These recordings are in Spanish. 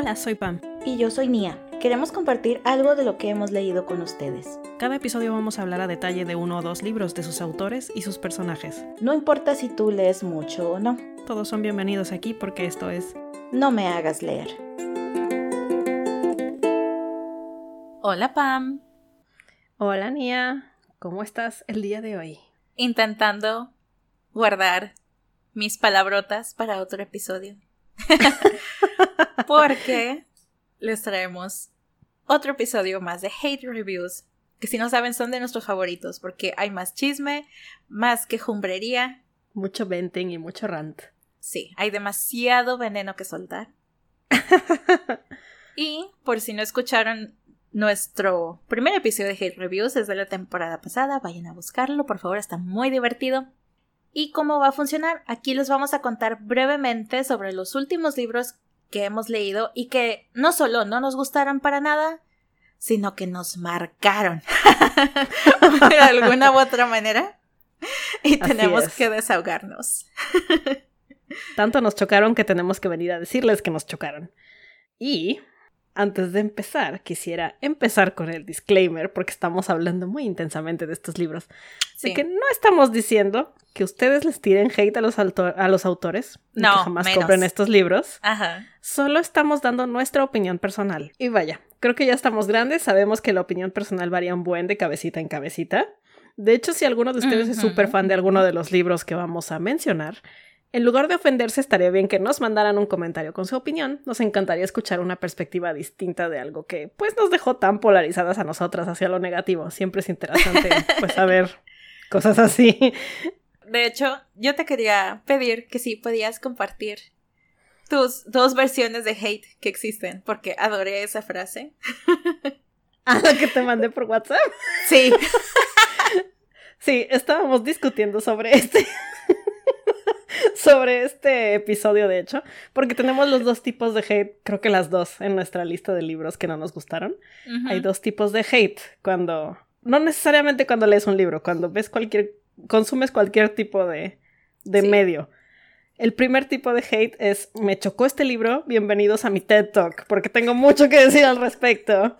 Hola, soy Pam. Y yo soy Nia. Queremos compartir algo de lo que hemos leído con ustedes. Cada episodio vamos a hablar a detalle de uno o dos libros de sus autores y sus personajes. No importa si tú lees mucho o no. Todos son bienvenidos aquí porque esto es No me hagas leer. Hola Pam. Hola Nia. ¿Cómo estás el día de hoy? Intentando guardar mis palabrotas para otro episodio. Porque les traemos otro episodio más de Hate Reviews, que si no saben son de nuestros favoritos, porque hay más chisme, más quejumbrería. Mucho venting y mucho rant. Sí, hay demasiado veneno que soltar. y por si no escucharon nuestro primer episodio de Hate Reviews es de la temporada pasada, vayan a buscarlo, por favor, está muy divertido. ¿Y cómo va a funcionar? Aquí les vamos a contar brevemente sobre los últimos libros que hemos leído y que no solo no nos gustaron para nada, sino que nos marcaron de alguna u otra manera y tenemos que desahogarnos. Tanto nos chocaron que tenemos que venir a decirles que nos chocaron. Y antes de empezar, quisiera empezar con el disclaimer, porque estamos hablando muy intensamente de estos libros. Así que no estamos diciendo que ustedes les tiren hate a los, a los autores, no, que jamás compren estos libros. Ajá. Solo estamos dando nuestra opinión personal. Y vaya, creo que ya estamos grandes, sabemos que la opinión personal varía un buen de cabecita en cabecita. De hecho, si alguno de ustedes es súper fan de alguno de los libros que vamos a mencionar, en lugar de ofenderse, estaría bien que nos mandaran un comentario con su opinión. Nos encantaría escuchar una perspectiva distinta de algo que, pues, nos dejó tan polarizadas a nosotras hacia lo negativo. Siempre es interesante, pues, saber cosas así. De hecho, yo te quería pedir que sí podías compartir tus dos versiones de hate que existen, porque adoré esa frase. ¿Ah, la que te mandé por WhatsApp? Sí. sí, estábamos discutiendo sobre este sobre este episodio, de hecho, porque tenemos los dos tipos de hate, creo que las dos en nuestra lista de libros que no nos gustaron. Hay dos tipos de hate cuando, no necesariamente cuando lees un libro, cuando ves cualquier, consumes cualquier tipo de, de medio. El primer tipo de hate es, me chocó este libro, bienvenidos a mi TED Talk, porque tengo mucho que decir al respecto.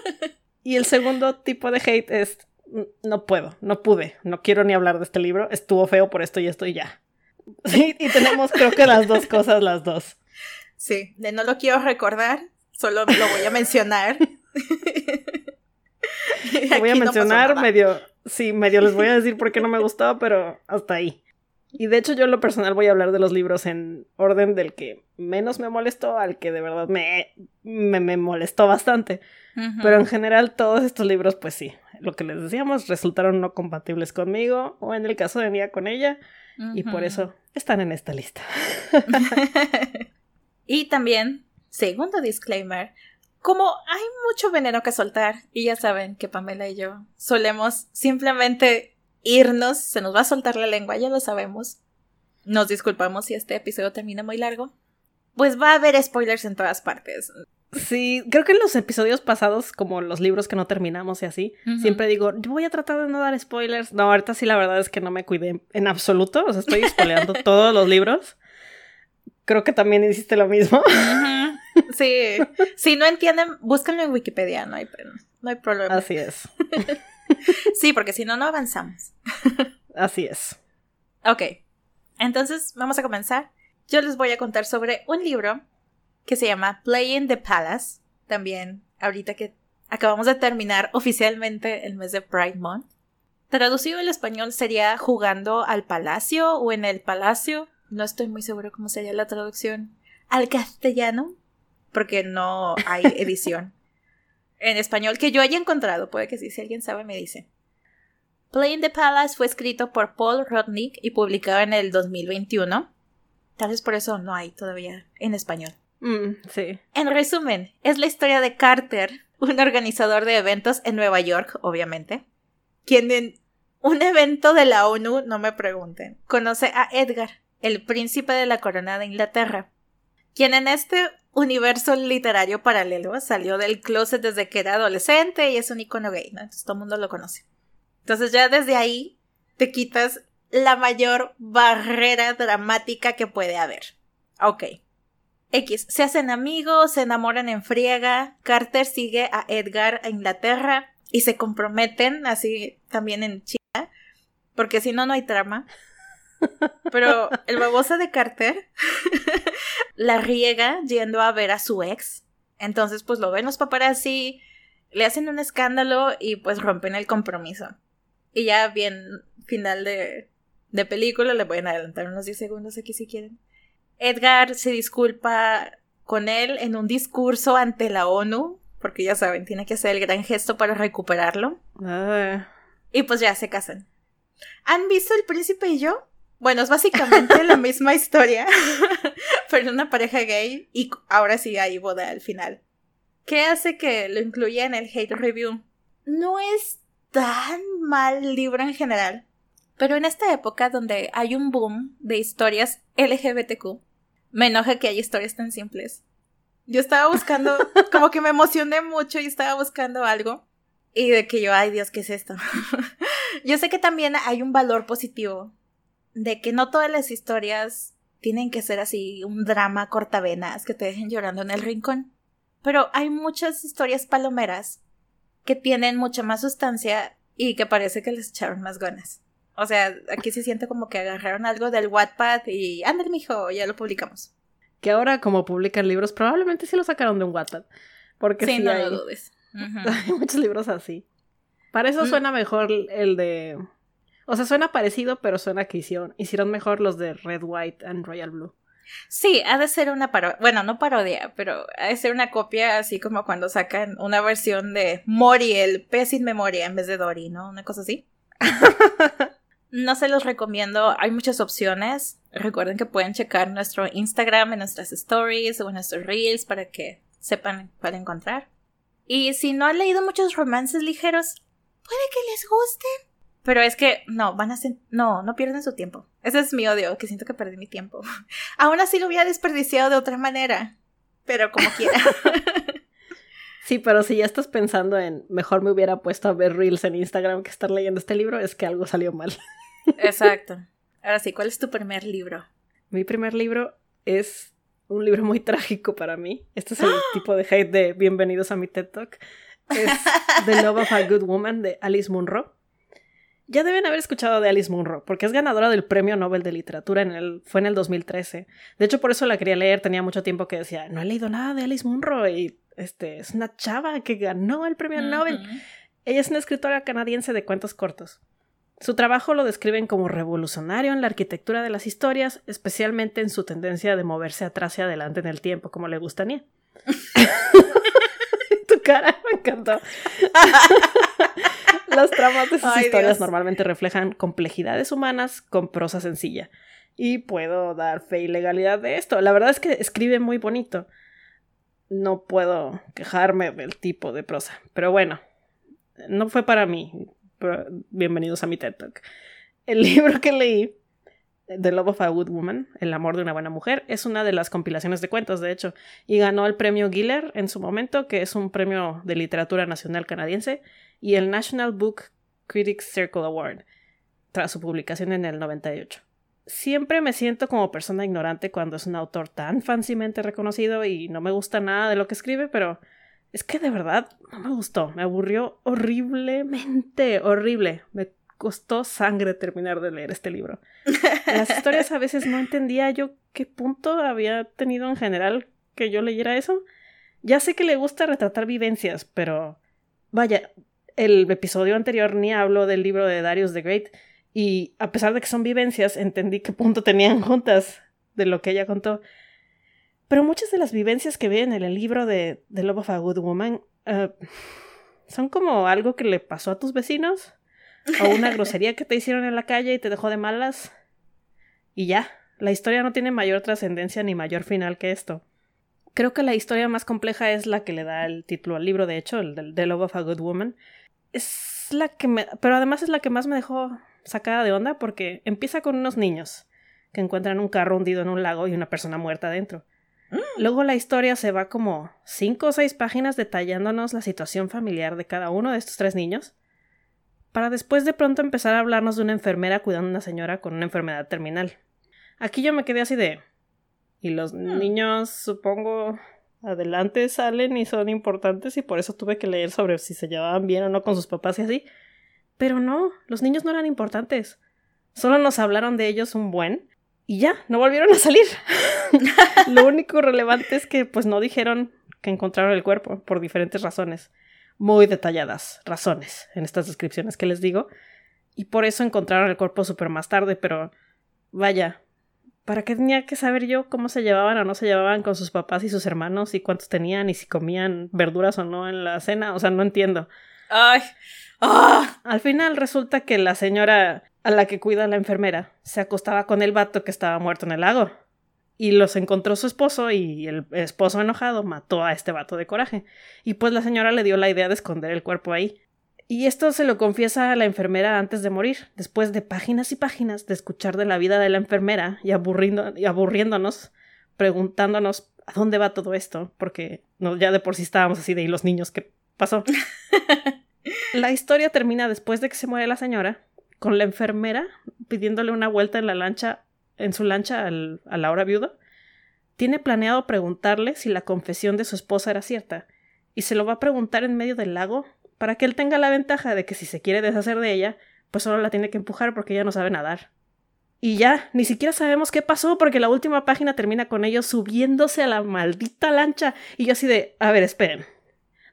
y el segundo tipo de hate es, no puedo, no pude, no quiero ni hablar de este libro, estuvo feo por esto y esto y ya. Sí, y tenemos creo que las dos cosas, las dos. Sí, de no lo quiero recordar, solo lo voy a mencionar. lo voy a mencionar medio, sí, medio les voy a decir por qué no me gustaba, pero hasta ahí. Y de hecho yo en lo personal voy a hablar de los libros en orden del que menos me molestó al que de verdad me, me, molestó bastante. Pero en general todos estos libros, pues sí, lo que les decíamos, resultaron no compatibles conmigo o en el caso de Mía con ella y por eso están en esta lista. y también, segundo disclaimer, como hay mucho veneno que soltar, y ya saben que Pamela y yo solemos simplemente irnos, se nos va a soltar la lengua, ya lo sabemos. Nos disculpamos si este episodio termina muy largo. Pues va a haber spoilers en todas partes. Sí, creo que en los episodios pasados, como los libros que no terminamos y así, siempre digo, yo voy a tratar de no dar spoilers. No, ahorita sí la verdad es que no me cuidé en absoluto, o sea, estoy spoileando todos los libros. Creo que también hiciste lo mismo. Sí, si no entienden, búsquenlo en Wikipedia, no hay, no hay problema. Así es. sí, porque si no, no avanzamos. Así es. Ok, entonces vamos a comenzar. Yo les voy a contar sobre un libro que se llama Playing the Palace. También, ahorita que acabamos de terminar oficialmente el mes de Pride Month. Traducido al español sería jugando al palacio o en el palacio. No estoy muy seguro cómo sería la traducción al castellano, porque no hay edición en español que yo haya encontrado. Puede que sí, si alguien sabe me dice. Playing the Palace fue escrito por Paul Rodnick y publicado en el 2021. Tal vez por eso no hay todavía en español. Mm. En resumen, es la historia de Carter, un organizador de eventos en Nueva York, obviamente, quien en un evento de la ONU, no me pregunten, conoce a Edgar, el príncipe de la corona de Inglaterra, quien en este universo literario paralelo salió del closet desde que era adolescente y es un icono gay, ¿no? Entonces todo el mundo lo conoce. Entonces ya desde ahí te quitas la mayor barrera dramática que puede haber. Ok. X, se hacen amigos, se enamoran en friega, Carter sigue a Edgar a Inglaterra y se comprometen así también en China, porque si no, no hay trama. Pero el babosa de Carter la riega yendo a ver a su ex. Entonces, pues lo ven los paparazzi, le hacen un escándalo y pues rompen el compromiso. Y ya bien final de, de película, le pueden adelantar unos 10 segundos aquí si quieren. Edgar se disculpa con él en un discurso ante la ONU, porque ya saben, tiene que hacer el gran gesto para recuperarlo. Ah. Y pues ya se casan. ¿Han visto El Príncipe y yo? Bueno, es básicamente la misma historia, pero una pareja gay y ahora sí hay boda al final. ¿Qué hace que lo incluya en el hate review? No es tan mal libro en general, pero en esta época donde hay un boom de historias LGBTQ, me enoja que haya historias tan simples. Yo estaba buscando, como que me emocioné mucho y estaba buscando algo. Y de que yo, ay Dios, ¿qué es esto? yo sé que también hay un valor positivo de que no todas las historias tienen que ser así un drama cortavenas que te dejen llorando en el rincón. Pero hay muchas historias palomeras que tienen mucha más sustancia y que parece que les echaron más ganas. O sea, aquí se siente como que agarraron algo del Wattpad y ándale, mijo, ya lo publicamos. Que ahora, como publican libros, probablemente sí lo sacaron de un Wattpad. Porque sí, no hay, lo dudes. hay muchos libros así. Para eso Mm. suena mejor el de. O sea, suena parecido, pero suena que hicieron. Hicieron mejor los de Red, White and Royal Blue. Sí, ha de ser una parodia, bueno, no parodia, pero ha de ser una copia así como cuando sacan una versión de Mori, el pez sin memoria, en vez de Dory, ¿no? Una cosa así. no se los recomiendo, hay muchas opciones. Recuerden que pueden checar nuestro Instagram en nuestras stories o en nuestros reels para que sepan cuál encontrar. Y si no han leído muchos romances ligeros, puede que les gusten. Pero es que no, van a ser, no, no pierden su tiempo. Ese es mi odio, que siento que perdí mi tiempo. Aún así lo hubiera desperdiciado de otra manera. Pero como quiera. Sí, pero si ya estás pensando en mejor me hubiera puesto a ver Reels en Instagram que estar leyendo este libro, es que algo salió mal. Exacto. Ahora sí, ¿cuál es tu primer libro? Mi primer libro es un libro muy trágico para mí. Este es el tipo de hate de Bienvenidos a mi TED Talk. Es The Love of a Good Woman de Alice Munro. Ya deben haber escuchado de Alice Munro, porque es ganadora del Premio Nobel de Literatura, en el, fue en el 2013. De hecho, por eso la quería leer, tenía mucho tiempo que decía, no he leído nada de Alice Munro, y este, es una chava que ganó el Premio Nobel. Ella es una escritora canadiense de cuentos cortos. Su trabajo lo describen como revolucionario en la arquitectura de las historias, especialmente en su tendencia de moverse atrás y adelante en el tiempo, como le gusta a Nia. tu cara me encantó. Las tramas de sus Ay, historias Dios. normalmente reflejan complejidades humanas con prosa sencilla. Y puedo dar fe y legalidad de esto. La verdad es que escribe muy bonito. No puedo quejarme del tipo de prosa. Pero bueno, no fue para mí. Bienvenidos a mi TED Talk. El libro que leí, The Love of a Good Woman, El amor de una buena mujer, es una de las compilaciones de cuentos, de hecho, y ganó el premio Giller en su momento, que es un premio de literatura nacional canadiense, y el National Book Critics Circle Award, tras su publicación en el 98. Siempre me siento como persona ignorante cuando es un autor tan fancymente reconocido y no me gusta nada de lo que escribe, pero es que de verdad no me gustó, me aburrió horriblemente, horrible. Me costó sangre terminar de leer este libro. Las historias a veces no entendía yo qué punto había tenido en general que yo leyera eso. Ya sé que le gusta retratar vivencias, pero vaya, el episodio anterior ni hablo del libro de Darius the Great y a pesar de que son vivencias, entendí qué punto tenían juntas de lo que ella contó. Pero muchas de las vivencias que ven en el libro de The Love of a Good Woman eh, son como algo que le pasó a tus vecinos o una grosería que te hicieron en la calle y te dejó de malas. Y ya, la historia no tiene mayor trascendencia ni mayor final que esto. Creo que la historia más compleja es la que le da el título al libro, de hecho, el de The Love of a Good Woman. Es la que me... Pero además es la que más me dejó sacada de onda porque empieza con unos niños que encuentran un carro hundido en un lago y una persona muerta dentro. Luego la historia se va como cinco o seis páginas detallándonos la situación familiar de cada uno de estos tres niños, para después de pronto empezar a hablarnos de una enfermera cuidando a una señora con una enfermedad terminal. Aquí yo me quedé así de... Y los hmm. niños, supongo, adelante salen y son importantes y por eso tuve que leer sobre si se llevaban bien o no con sus papás y así. Pero no, los niños no eran importantes. Solo nos hablaron de ellos un buen y ya, no volvieron a salir. Lo único relevante es que pues no dijeron que encontraron el cuerpo por diferentes razones. Muy detalladas razones en estas descripciones que les digo. Y por eso encontraron el cuerpo súper más tarde, pero vaya, ¿para qué tenía que saber yo cómo se llevaban o no se llevaban con sus papás y sus hermanos y cuántos tenían y si comían verduras o no en la cena? O sea, no entiendo. Ay. ¡Ah! Al final resulta que la señora a la que cuida la enfermera se acostaba con el vato que estaba muerto en el lago. Y los encontró su esposo y el esposo enojado mató a este vato de coraje. Y pues la señora le dio la idea de esconder el cuerpo ahí. Y esto se lo confiesa a la enfermera antes de morir, después de páginas y páginas de escuchar de la vida de la enfermera y, aburriendo, y aburriéndonos, preguntándonos a dónde va todo esto, porque no, ya de por sí estábamos así de, ¿y los niños qué pasó? la historia termina después de que se muere la señora, con la enfermera pidiéndole una vuelta en la lancha, en su lancha a la hora viuda. Tiene planeado preguntarle si la confesión de su esposa era cierta, y se lo va a preguntar en medio del lago para que él tenga la ventaja de que si se quiere deshacer de ella, pues solo la tiene que empujar porque ella no sabe nadar. Y ya, ni siquiera sabemos qué pasó porque la última página termina con ellos subiéndose a la maldita lancha y yo así de, a ver, esperen.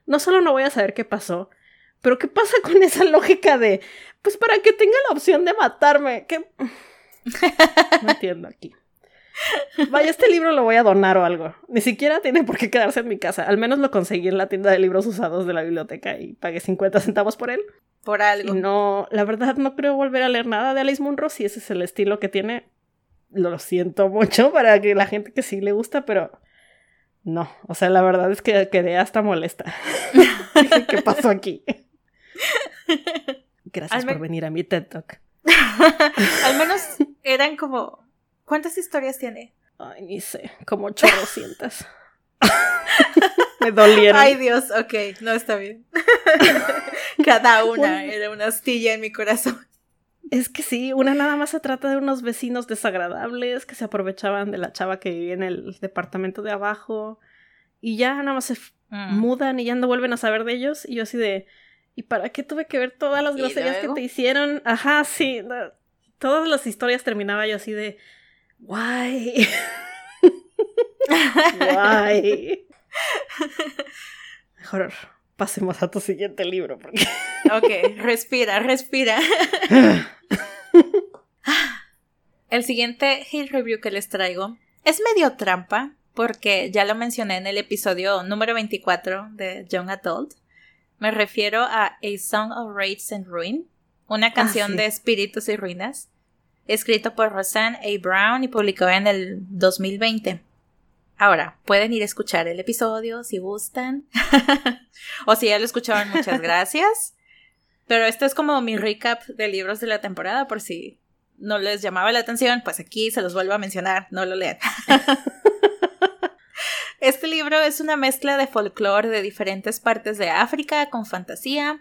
No solo no voy a saber qué pasó, pero ¿qué pasa con esa lógica de, pues para que tenga la opción de matarme? ¿Qué? No entiendo aquí. Vaya, este libro lo voy a donar o algo. Ni siquiera tiene por qué quedarse en mi casa. Al menos lo conseguí en la tienda de libros usados de la biblioteca y pagué 50 centavos por él. Por algo. Y no, la verdad no creo volver a leer nada de Alice Munro si ese es el estilo que tiene. Lo siento mucho para que la gente que sí le gusta, pero no. O sea, la verdad es que quedé hasta molesta. ¿Qué pasó aquí? Gracias por venir a mi TED Talk. Al menos eran como ¿Cuántas historias tiene? Ay, ni sé, como 800. Me dolieron. Ay, Dios, ok, no está bien. Cada una era una astilla en mi corazón. Es que sí, una nada más se trata de unos vecinos desagradables que se aprovechaban de la chava que vivía en el departamento de abajo y ya nada más se mm. mudan y ya no vuelven a saber de ellos y yo así de ¿y para qué tuve que ver todas las groserías que te hicieron? Ajá, sí, todas las historias terminaba yo así de Why? Why? Mejor pasemos a tu siguiente libro. Porque... ok, respira, respira. El siguiente hit review que les traigo es medio trampa, porque ya lo mencioné en el episodio número 24 de Young Adult. Me refiero a A Song of Rage and Ruin, una ah, canción de espíritus y ruinas escrito por Roseanne A. Brown y publicado en el 2020. Ahora, pueden ir a escuchar el episodio si gustan. o si ya lo escucharon, muchas gracias. Pero esto es como mi recap de libros de la temporada, por si no les llamaba la atención, pues aquí se los vuelvo a mencionar, no lo lean. este libro es una mezcla de folclore de diferentes partes de África con fantasía,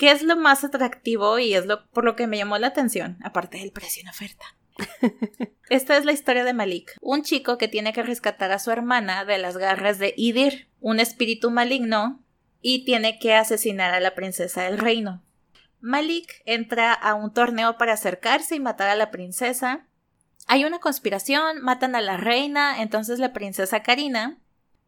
¿Qué es lo más atractivo y es lo por lo que me llamó la atención, aparte del precio en oferta? Esta es la historia de Malik, un chico que tiene que rescatar a su hermana de las garras de Idir, un espíritu maligno, y tiene que asesinar a la princesa del reino. Malik entra a un torneo para acercarse y matar a la princesa. Hay una conspiración, matan a la reina, entonces la princesa Karina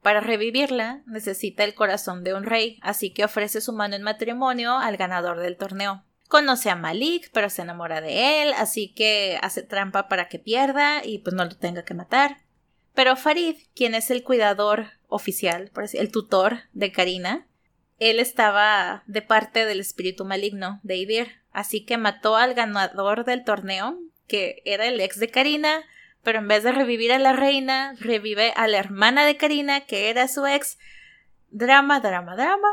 para revivirla necesita el corazón de un rey, así que ofrece su mano en matrimonio al ganador del torneo. Conoce a Malik, pero se enamora de él, así que hace trampa para que pierda y pues no lo tenga que matar. Pero Farid, quien es el cuidador oficial, por así, el tutor de Karina, él estaba de parte del espíritu maligno de Idir, así que mató al ganador del torneo, que era el ex de Karina, pero en vez de revivir a la reina, revive a la hermana de Karina, que era su ex. Drama, drama, drama.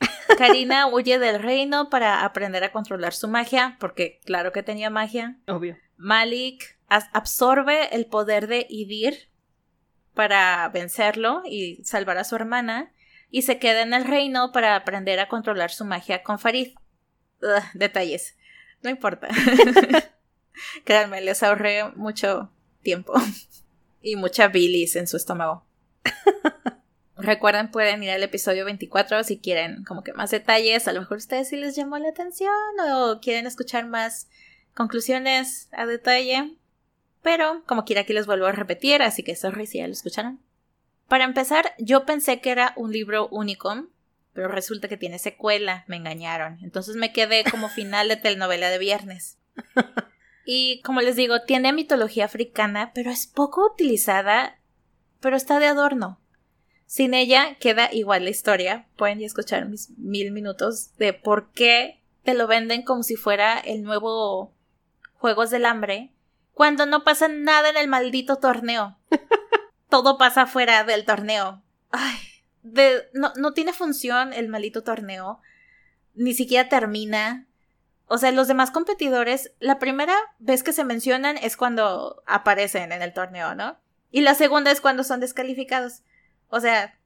Karina huye del reino para aprender a controlar su magia, porque claro que tenía magia. Obvio. Malik absorbe el poder de Idir para vencerlo y salvar a su hermana, y se queda en el reino para aprender a controlar su magia con Farid. detalles. No importa. Créanme, les ahorré mucho tiempo. y mucha bilis en su estómago. Recuerden, pueden ir al episodio 24 si quieren como que más detalles. A lo mejor a ustedes sí les llamó la atención o quieren escuchar más conclusiones a detalle. Pero, como quiera, aquí les vuelvo a repetir, así que sorry si ya lo escucharon. Para empezar, yo pensé que era un libro único, pero resulta que tiene secuela, me engañaron. Entonces me quedé como final de telenovela de viernes. Y como les digo, tiene mitología africana, pero es poco utilizada, pero está de adorno. Sin ella queda igual la historia. Pueden escuchar mis mil minutos de por qué te lo venden como si fuera el nuevo Juegos del Hambre, cuando no pasa nada en el maldito torneo. Todo pasa fuera del torneo. Ay, no, no tiene función el maldito torneo. Ni siquiera termina. O sea, los demás competidores, la primera vez que se mencionan es cuando aparecen en el torneo, ¿no? Y la segunda es cuando son descalificados. O sea,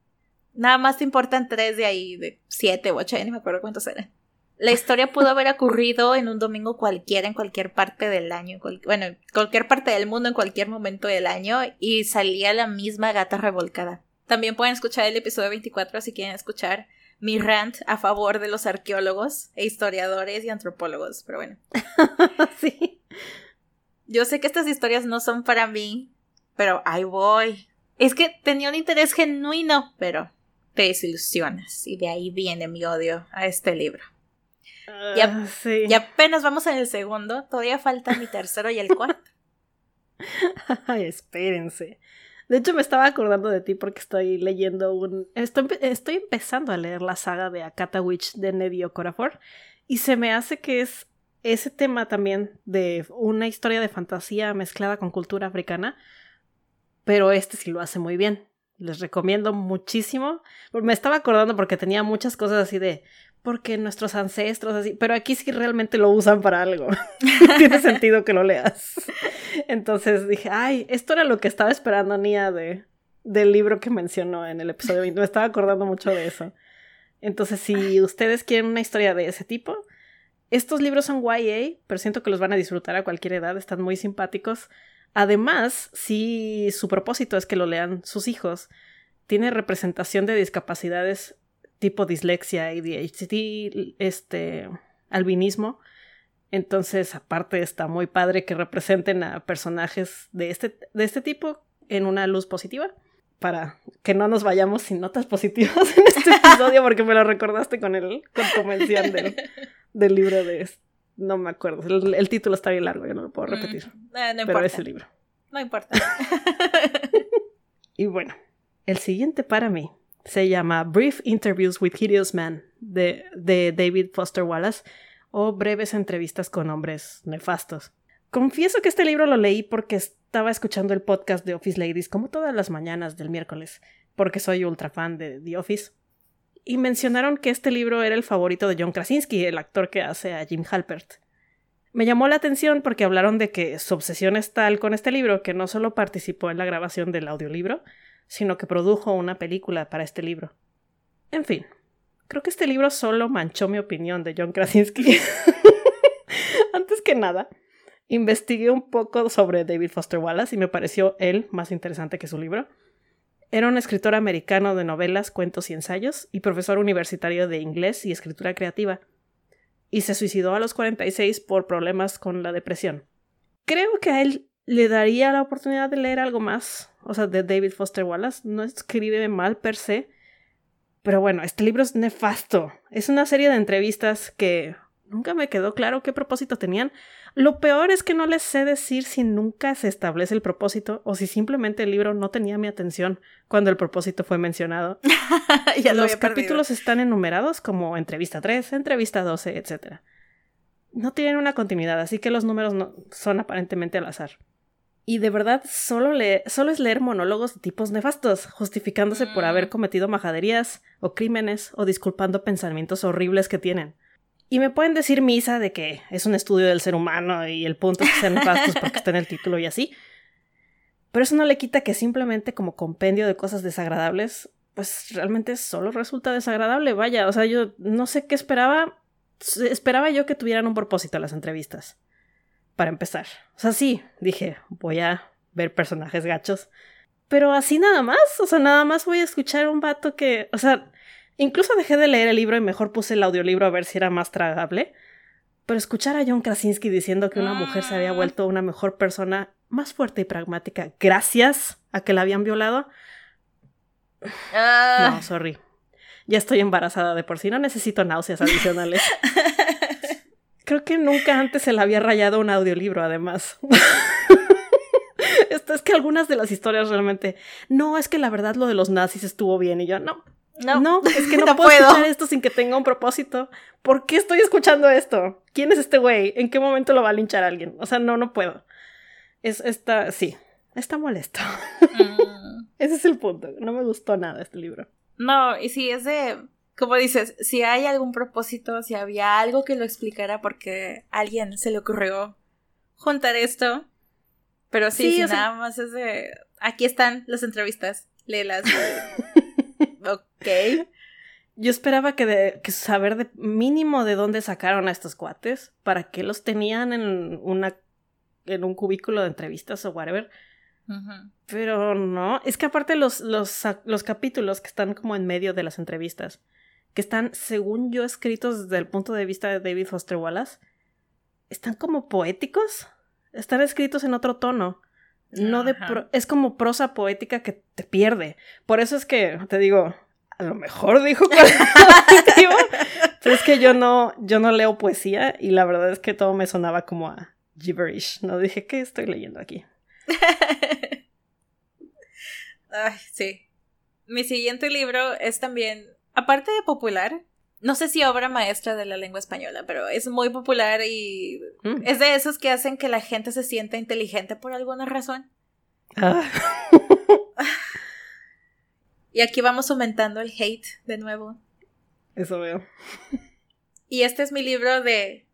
nada más te importan tres de ahí, de siete o ocho, ni me acuerdo cuántos eran. La historia pudo haber ocurrido en un domingo cualquiera, en cualquier parte del año, bueno, en cualquier parte del mundo, en cualquier momento del año, y salía la misma gata revolcada. También pueden escuchar el episodio 24 si quieren escuchar mi rant a favor de los arqueólogos e historiadores y antropólogos, pero bueno. sí. Yo sé que estas historias no son para mí, pero ahí voy. Es que tenía un interés genuino, pero te desilusionas y de ahí viene mi odio a este libro. ya, ah, y apenas vamos en el segundo, todavía falta mi tercero y el cuarto. Ay, espérense. De hecho, me estaba acordando de ti porque estoy leyendo un. Estoy, estoy empezando a leer la saga de Akata Witch de Nedio Corafor. Y se me hace que es ese tema también de una historia de fantasía mezclada con cultura africana. Pero este sí lo hace muy bien. Les recomiendo muchísimo. Me estaba acordando porque tenía muchas cosas así de porque nuestros ancestros así, pero aquí sí realmente lo usan para algo. Tiene sentido que lo leas. Entonces dije, ay, esto era lo que estaba esperando Nia de, del libro que mencionó en el episodio 20. Me estaba acordando mucho de eso. Entonces, si ustedes quieren una historia de ese tipo, estos libros son YA, pero siento que los van a disfrutar a cualquier edad, están muy simpáticos. Además, si su propósito es que lo lean sus hijos, tiene representación de discapacidades tipo dislexia, ADHD, este, albinismo. Entonces, aparte está muy padre que representen a personajes de este, de este tipo en una luz positiva para que no nos vayamos sin notas positivas en este episodio porque me lo recordaste con el con mención del, del libro de no me acuerdo el, título está bien largo yo no lo puedo repetir mm, eh, no pero es el libro. No importa. Y bueno el siguiente para mí se llama Brief Interviews with Hideous Man de, de David Foster Wallace o breves entrevistas con hombres nefastos. Confieso que este libro lo leí porque estaba escuchando el podcast de Office Ladies como todas las mañanas del miércoles, porque soy ultra fan de The Office. Y mencionaron que este libro era el favorito de John Krasinski, el actor que hace a Jim Halpert. Me llamó la atención porque hablaron de que su obsesión es tal con este libro que no solo participó en la grabación del audiolibro, sino que produjo una película para este libro. En fin, creo que este libro solo manchó mi opinión de John Krasinski. Antes que nada, investigué un poco sobre David Foster Wallace y me pareció él más interesante que su libro. Era un escritor americano de novelas, cuentos y ensayos y profesor universitario de inglés y escritura creativa. Y se suicidó a los 46 por problemas con la depresión. Creo que a él le daría la oportunidad de leer algo más, o sea, de David Foster Wallace. No escribe mal per se, pero bueno, este libro es nefasto. Es una serie de entrevistas que nunca me quedó claro qué propósito tenían. Lo peor es que no les sé decir si nunca se establece el propósito o si simplemente el libro no tenía mi atención cuando el propósito fue mencionado. ya Los capítulos están enumerados como entrevista 3, entrevista 12, etc. No tienen una continuidad, así que los números no son aparentemente al azar. Y de verdad solo, solo es leer monólogos de tipos nefastos, justificándose por haber mm. cometido majaderías o crímenes o disculpando pensamientos horribles que tienen. Y me pueden decir misa de que es un estudio del ser humano y el punto es que sean nefastos porque está en el título y así. Pero eso no le quita que simplemente como compendio de cosas desagradables, pues realmente solo resulta desagradable. Vaya, o sea, yo no sé qué esperaba. Esperaba yo que tuvieran un propósito las entrevistas para empezar. O sea, sí, dije, voy a ver personajes gachos. Pero así nada más, o sea, nada más voy a escuchar un vato que, o sea, incluso dejé de leer el libro y mejor puse el audiolibro a ver si era más tragable. Pero escuchar a John Krasinski diciendo que una mujer se había Mm. vuelto una mejor persona, más fuerte y pragmática, gracias a que la habían violado. Ah. No, sorry. Ya estoy embarazada de por sí, no necesito náuseas adicionales. Creo que nunca antes se le había rayado un audiolibro, además. Esto es que algunas de las historias realmente. No, es que la verdad lo de los nazis estuvo bien. Y yo, no. No. No, es que no, No puedo, puedo. escuchar esto sin que tenga un propósito. ¿Por qué estoy escuchando esto? ¿Quién es este güey? ¿En qué momento lo va a linchar alguien? O sea, no, no puedo. Es esta. Sí, está molesto. Mm. Ese es el punto. No me gustó nada este libro. No, y si es de, como dices, si hay algún propósito, si había algo que lo explicara porque a alguien se le ocurrió juntar esto, pero sí, Sí, si sea- nada más es de, aquí están las entrevistas, léelas. ok. Yo esperaba que, de, que saber de mínimo de dónde sacaron a estos cuates, para qué los tenían en una en un cubículo de entrevistas o whatever. Pero no, es que aparte los, los, los capítulos que están como en medio de las entrevistas, que están, según yo, escritos desde el punto de vista de David Foster Wallace, están como poéticos, están escritos en otro tono. No de pro- es como prosa poética que te pierde. Por eso es que te digo, a lo mejor dijo cuál pero es que yo no, yo no leo poesía y la verdad es que todo me sonaba como a gibberish. No dije, ¿qué estoy leyendo aquí? Ay, sí. Mi siguiente libro es también, aparte de popular, no sé si obra maestra de la lengua española, pero es muy popular y Mm. es de esos que hacen que la gente se sienta inteligente por alguna razón. Ah. Y aquí vamos aumentando el hate de nuevo. Eso veo. Y este es mi libro de...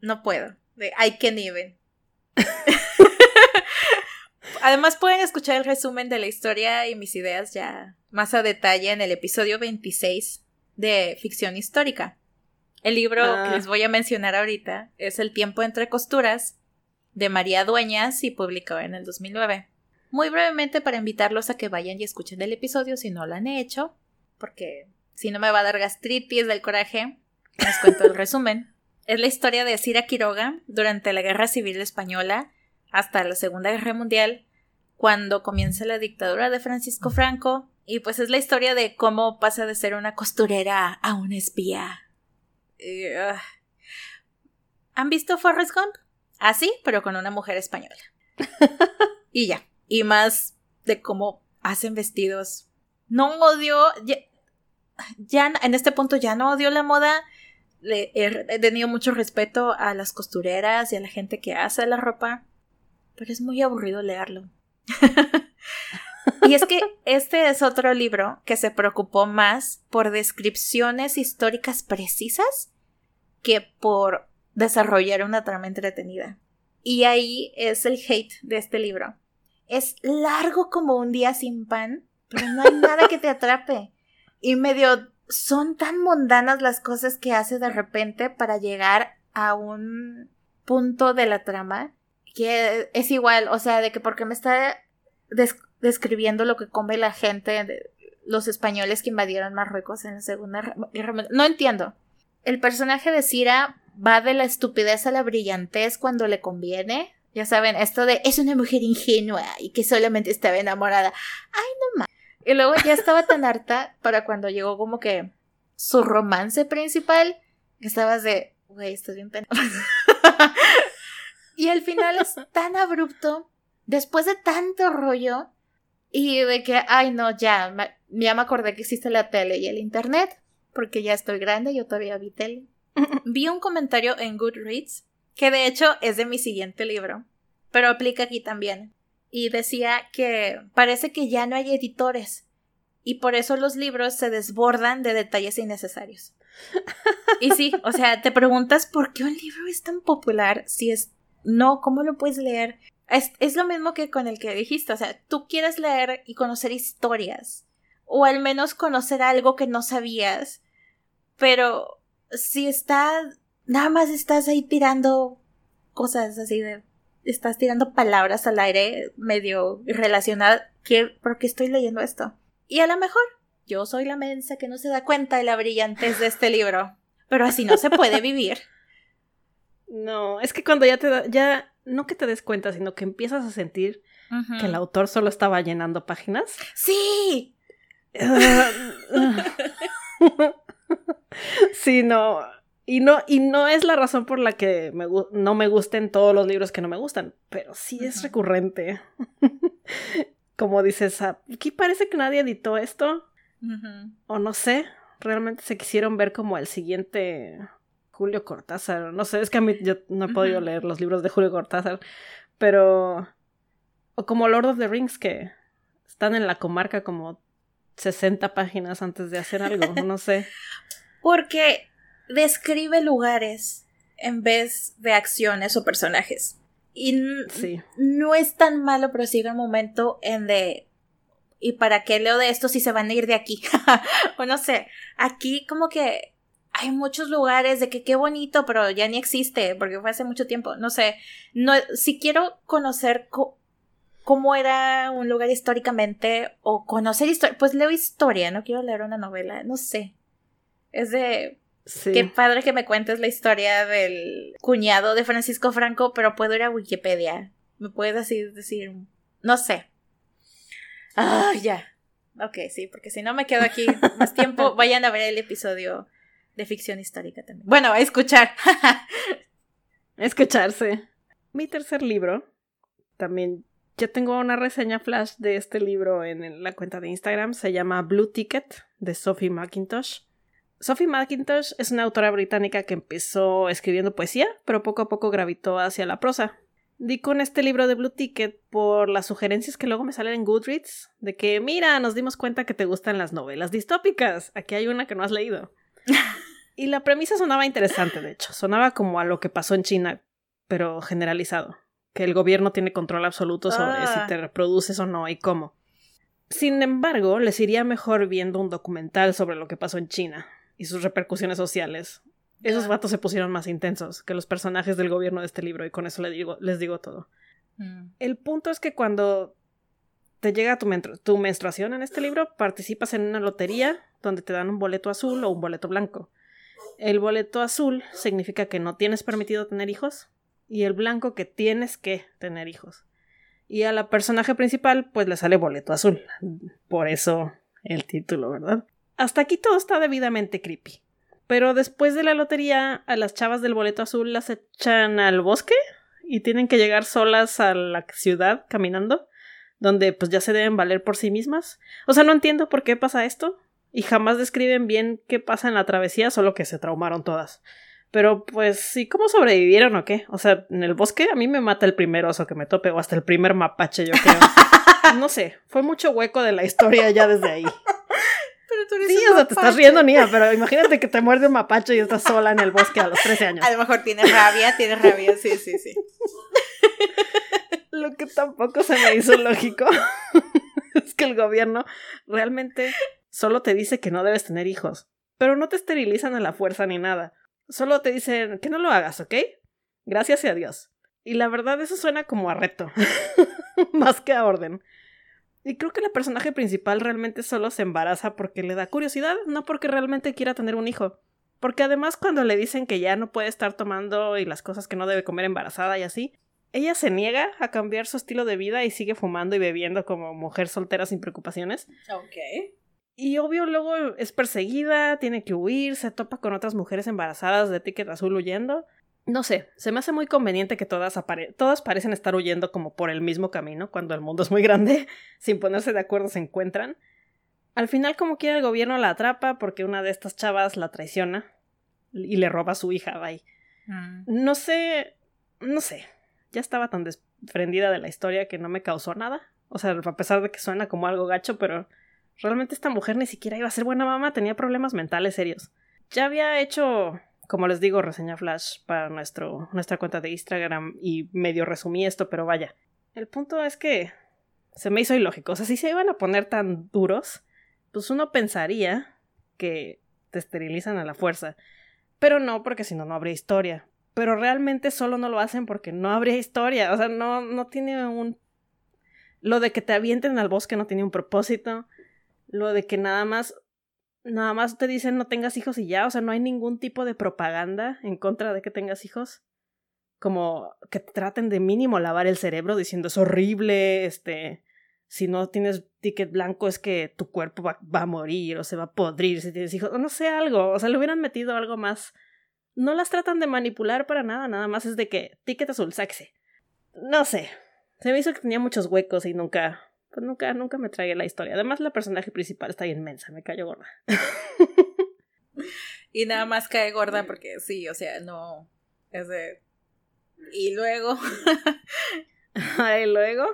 No puedo. De I can't even. Además pueden escuchar el resumen de la historia y mis ideas ya más a detalle en el episodio 26 de Ficción Histórica. El libro Ah. que les voy a mencionar ahorita es El tiempo entre costuras de María Dueñas y publicado en el 2009. Muy brevemente para invitarlos a que vayan y escuchen el episodio si no lo han hecho, porque si no me va a dar gastritis del coraje, les cuento el resumen. Es la historia de Cira Quiroga durante la Guerra Civil Española hasta la Segunda Guerra Mundial, cuando comienza la dictadura de Francisco Franco, y pues es la historia de cómo pasa de ser una costurera a una espía. Y, ah. ¿Han visto Forrest Gump? Así, pero con una mujer española. y ya. Y más de cómo hacen vestidos. No odio. Ya, ya en este punto ya no odio la moda. Le- he, he tenido mucho respeto a las costureras y a la gente que hace la ropa. Pero es muy aburrido leerlo. y es que este es otro libro que se preocupó más por descripciones históricas precisas que por desarrollar una trama entretenida. Y ahí es el hate de este libro. Es largo como un día sin pan, pero no hay nada que te atrape. Y medio son tan mundanas las cosas que hace de repente para llegar a un punto de la trama que es igual, o sea, de que porque me está describiendo lo que come la gente, de los españoles que invadieron Marruecos en la Segunda Guerra. No entiendo. El personaje de Cira va de la estupidez a la brillantez cuando le conviene. Ya saben, esto de es una mujer ingenua y que solamente estaba enamorada. Ay, no más. Y luego ya estaba tan harta para cuando llegó como que su romance principal, que estabas de, güey, estás bien pena. y al final es tan abrupto, después de tanto rollo, y de que, ay, no, ya, ma- ya me acordé que existe la tele y el internet, porque ya estoy grande, yo todavía vi tele. Vi un comentario en Goodreads, que de hecho es de mi siguiente libro, pero aplica aquí también. Y decía que parece que ya no hay editores, y por eso los libros se desbordan de detalles innecesarios. Y sí, o sea, te preguntas por qué un libro es tan popular si es no, ¿cómo lo puedes leer? Es, es lo mismo que con el que dijiste, o sea, tú quieres leer y conocer historias, o al menos conocer algo que no sabías, pero si está, nada más estás ahí tirando cosas así de estás tirando palabras al aire medio relacionadas. ¿Por qué estoy leyendo esto? Y a lo mejor yo soy la mensa que no se da cuenta de la brillantez de este libro. Pero así no se puede vivir. No, es que cuando ya te da, ya no que te des cuenta, sino que empiezas a sentir que el autor solo estaba llenando páginas. Sí. sí, no. Y no, y no es la razón por la que no me gusten todos los libros que no me gustan, pero sí es recurrente. Como dices, aquí parece que nadie editó esto. O no sé, realmente se quisieron ver como el siguiente Julio Cortázar. No sé, es que a mí yo no he podido leer los libros de Julio Cortázar, pero... O como Lord of the Rings, que están en la comarca como 60 páginas antes de hacer algo, no sé. Porque describe lugares en vez de acciones o personajes. Y no es tan malo, pero sigue un momento en de. ¿Y para qué leo de esto si se van a ir de aquí? o no sé. Aquí, como que hay muchos lugares de que qué bonito, pero ya ni existe, porque fue hace mucho tiempo. No sé. No, si quiero conocer cómo era un lugar históricamente o conocer historia, pues leo historia, no quiero leer una novela, no sé. Es de Qué padre que me cuentes la historia del cuñado de Francisco Franco, pero puedo ir a Wikipedia. Me puedes así decir, no sé. Ah, ya. Ok, sí, porque si no me quedo aquí más tiempo, vayan a ver el episodio de ficción histórica también. Bueno, a escuchar. Escucharse. Mi tercer libro, también ya tengo una reseña flash de este libro en la cuenta de Instagram, se llama Blue Ticket de Sophie McIntosh. Sophie McIntosh es una autora británica que empezó escribiendo poesía, pero poco a poco gravitó hacia la prosa. Di con este libro de Blue Ticket por las sugerencias que luego me salen en Goodreads, de que, mira, nos dimos cuenta que te gustan las novelas distópicas. Aquí hay una que no has leído. y la premisa sonaba interesante, de hecho. Sonaba como a lo que pasó en China, pero generalizado. Que el gobierno tiene control absoluto sobre si ah. te reproduces o no y cómo. Sin embargo, les iría mejor viendo un documental sobre lo que pasó en China, y sus repercusiones sociales. Esos vatos se pusieron más intensos que los personajes del gobierno de este libro y con eso les digo, les digo todo. Mm. El punto es que cuando te llega tu, tu menstruación en este libro, participas en una lotería donde te dan un boleto azul o un boleto blanco. El boleto azul significa que no tienes permitido tener hijos y el blanco que tienes que tener hijos. Y a la personaje principal pues le sale boleto azul. Por eso el título, ¿verdad? Hasta aquí todo está debidamente creepy. Pero después de la lotería, a las chavas del boleto azul las echan al bosque y tienen que llegar solas a la ciudad caminando, donde pues ya se deben valer por sí mismas. O sea, no entiendo por qué pasa esto y jamás describen bien qué pasa en la travesía, solo que se traumaron todas. Pero pues sí, ¿cómo sobrevivieron o qué? O sea, en el bosque a mí me mata el primer oso que me tope o hasta el primer mapache, yo creo. no sé, fue mucho hueco de la historia ya desde ahí. Sí, o sea, te estás riendo, Nia, pero imagínate que te muerde un mapacho y estás sola en el bosque a los 13 años. A lo mejor tienes rabia, tienes rabia, sí, sí, sí. Lo que tampoco se me hizo lógico es que el gobierno realmente solo te dice que no debes tener hijos, pero no te esterilizan a la fuerza ni nada. Solo te dicen que no lo hagas, ¿ok? Gracias y adiós. Y la verdad eso suena como a reto, más que a orden. Y creo que la personaje principal realmente solo se embaraza porque le da curiosidad, no porque realmente quiera tener un hijo. Porque además cuando le dicen que ya no puede estar tomando y las cosas que no debe comer embarazada y así, ella se niega a cambiar su estilo de vida y sigue fumando y bebiendo como mujer soltera sin preocupaciones. Ok. Y obvio luego es perseguida, tiene que huir, se topa con otras mujeres embarazadas de ticket azul huyendo. No sé, se me hace muy conveniente que todas, todas parecen estar huyendo como por el mismo camino, cuando el mundo es muy grande, sin ponerse de acuerdo se encuentran. Al final, como quiera, el gobierno la atrapa porque una de estas chavas la traiciona y le roba a su hija, bye. Mm. No sé, no sé, ya estaba tan desprendida de la historia que no me causó nada. O sea, a pesar de que suena como algo gacho, pero realmente esta mujer ni siquiera iba a ser buena mamá, tenía problemas mentales serios. Ya había hecho como les digo, reseña flash para nuestro, nuestra cuenta de Instagram y medio resumí esto, pero vaya. El punto es que se me hizo ilógico. O sea, si se iban a poner tan duros, pues uno pensaría que te esterilizan a la fuerza. Pero no, porque si no, no habría historia. pero realmente solo no lo hacen porque no habría historia, o sea, no, no tiene un... Lo de que te avienten al bosque no tiene un propósito, lo de que nada más, nada más te dicen no tengas hijos y ya, o sea, no hay ningún tipo de propaganda en contra de que tengas hijos, como que traten de mínimo lavar el cerebro diciendo es horrible, este, si no tienes ticket blanco es que tu cuerpo va, va, a morir o se va a podrir si tienes hijos, o no sé, algo, o sea, le hubieran metido algo más no las tratan de manipular para nada, nada más es de que ticket azul, sexy. No sé. Se me hizo que tenía muchos huecos y nunca, pues nunca, nunca me traía la historia. Además, la personaje principal está inmensa, me cayó gorda. y nada más cae gorda porque sí, o sea, no. Es de. Y luego. ¿Y luego?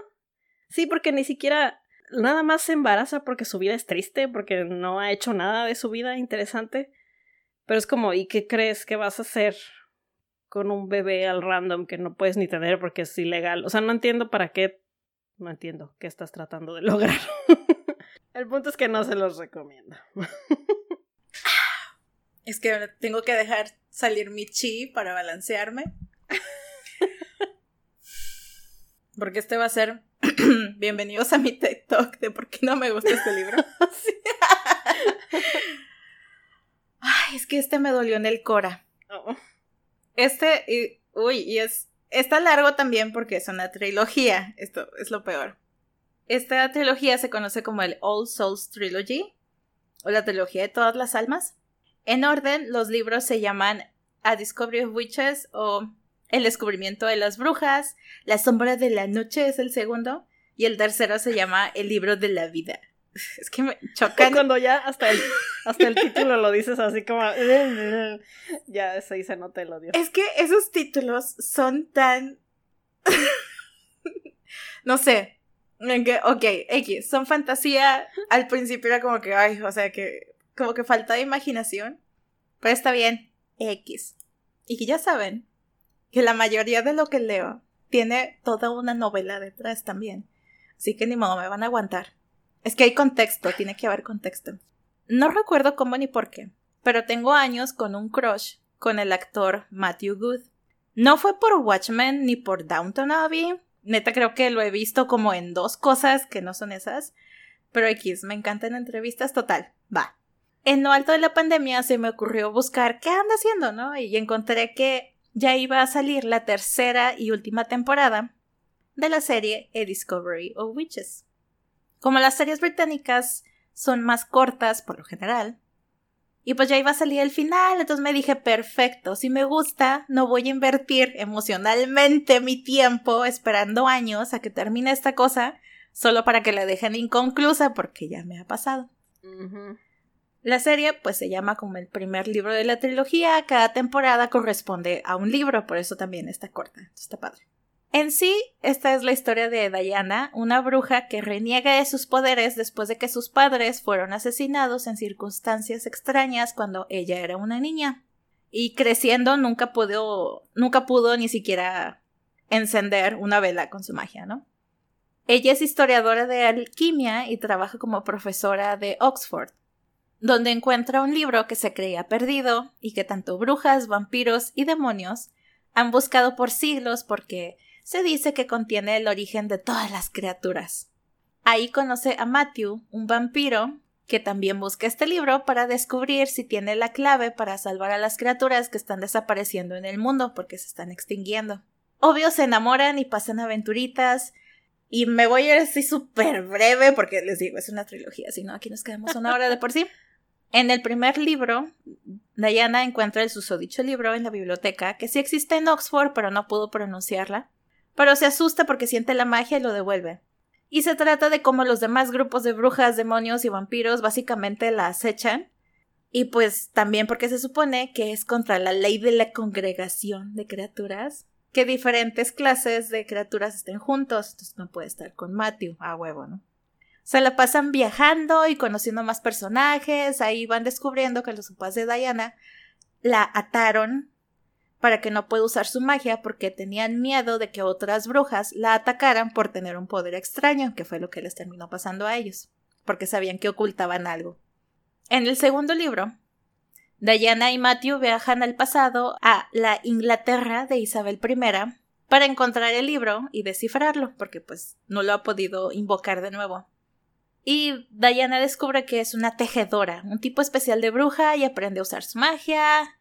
Sí, porque ni siquiera. Nada más se embaraza porque su vida es triste, porque no ha hecho nada de su vida interesante. Pero es como, ¿y qué crees que vas a hacer con un bebé al random que no puedes ni tener porque es ilegal? O sea, no entiendo para qué. No entiendo qué estás tratando de lograr. El punto es que no se los recomiendo. Es que tengo que dejar salir mi chi para balancearme. Porque este va a ser bienvenidos a mi TikTok de por qué no me gusta este libro. Ay, es que este me dolió en el cora. Oh. Este, y, uy, y es, está largo también porque es una trilogía. Esto es lo peor. Esta trilogía se conoce como el All Souls Trilogy, o la trilogía de todas las almas. En orden, los libros se llaman A Discovery of Witches o El descubrimiento de las brujas, La sombra de la noche es el segundo, y el tercero se llama El libro de la vida. Es que me chocan. Cuando ya hasta el, hasta el título lo dices así como. ya se nota el odio. Es que esos títulos son tan. no sé. Ok, X, son fantasía. Al principio era como que, ay, o sea, que. Como que falta de imaginación. Pero está bien, X. Y que ya saben que la mayoría de lo que leo tiene toda una novela detrás también. Así que ni modo, me van a aguantar. Es que hay contexto, tiene que haber contexto. No recuerdo cómo ni por qué, pero tengo años con un crush con el actor Matthew Good. No fue por Watchmen ni por Downton Abbey. Neta creo que lo he visto como en dos cosas que no son esas. Pero X, me encantan entrevistas total. Va. En lo alto de la pandemia se me ocurrió buscar qué anda haciendo, ¿no? Y encontré que ya iba a salir la tercera y última temporada de la serie A Discovery of Witches. Como las series británicas son más cortas por lo general, y pues ya iba a salir el final, entonces me dije, perfecto, si me gusta, no voy a invertir emocionalmente mi tiempo esperando años a que termine esta cosa, solo para que la dejen inconclusa, porque ya me ha pasado. La serie pues se llama como el primer libro de la trilogía, cada temporada corresponde a un libro, por eso también está corta, está padre. En sí, esta es la historia de Diana, una bruja que reniega de sus poderes después de que sus padres fueron asesinados en circunstancias extrañas cuando ella era una niña. Y creciendo nunca pudo, nunca pudo ni siquiera encender una vela con su magia, ¿no? Ella es historiadora de alquimia y trabaja como profesora de Oxford, donde encuentra un libro que se creía perdido y que tanto brujas, vampiros y demonios han buscado por siglos porque se dice que contiene el origen de todas las criaturas. Ahí conoce a Matthew, un vampiro, que también busca este libro para descubrir si tiene la clave para salvar a las criaturas que están desapareciendo en el mundo porque se están extinguiendo. Obvio se enamoran y pasan aventuritas. Y me voy a ir así súper breve porque les digo, es una trilogía, si no, aquí nos quedamos una hora de por sí. En el primer libro, Diana encuentra el susodicho libro en la biblioteca, que sí existe en Oxford, pero no pudo pronunciarla pero se asusta porque siente la magia y lo devuelve. Y se trata de cómo los demás grupos de brujas, demonios y vampiros básicamente la acechan. Y pues también porque se supone que es contra la ley de la congregación de criaturas que diferentes clases de criaturas estén juntos. Entonces no puede estar con Matthew, a huevo, ¿no? Se la pasan viajando y conociendo más personajes. Ahí van descubriendo que los papás de Diana la ataron para que no pueda usar su magia porque tenían miedo de que otras brujas la atacaran por tener un poder extraño, que fue lo que les terminó pasando a ellos, porque sabían que ocultaban algo. En el segundo libro, Diana y Matthew viajan al pasado a la Inglaterra de Isabel I para encontrar el libro y descifrarlo, porque pues no lo ha podido invocar de nuevo. Y Diana descubre que es una tejedora, un tipo especial de bruja y aprende a usar su magia.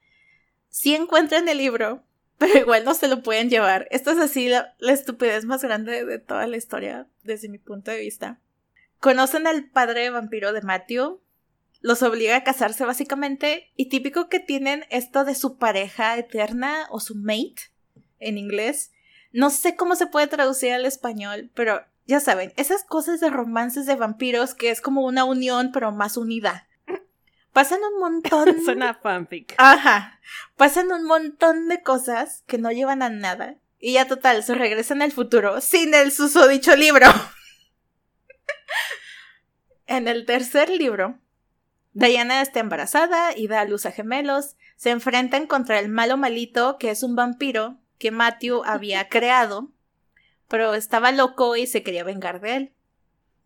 Sí encuentran el libro, pero igual no se lo pueden llevar. Esto es así la, estupidez más grande de toda la historia desde mi punto de vista. Conocen al padre vampiro de Matthew, los obliga a casarse básicamente y típico que tienen esto de su pareja eterna o su mate en inglés. No sé cómo se puede traducir al español, pero ya saben, esas cosas de romances de vampiros que es como una unión pero más unida. Pasan un montón. Suena fanfic. Ajá. Pasan un montón de cosas que no llevan a nada. Y ya total, se regresan al futuro sin el susodicho libro. en el tercer libro, Diana está embarazada y da a luz a gemelos. Se enfrentan contra el malo malito, que es un vampiro que Matthew había creado, pero estaba loco y se quería vengar de él.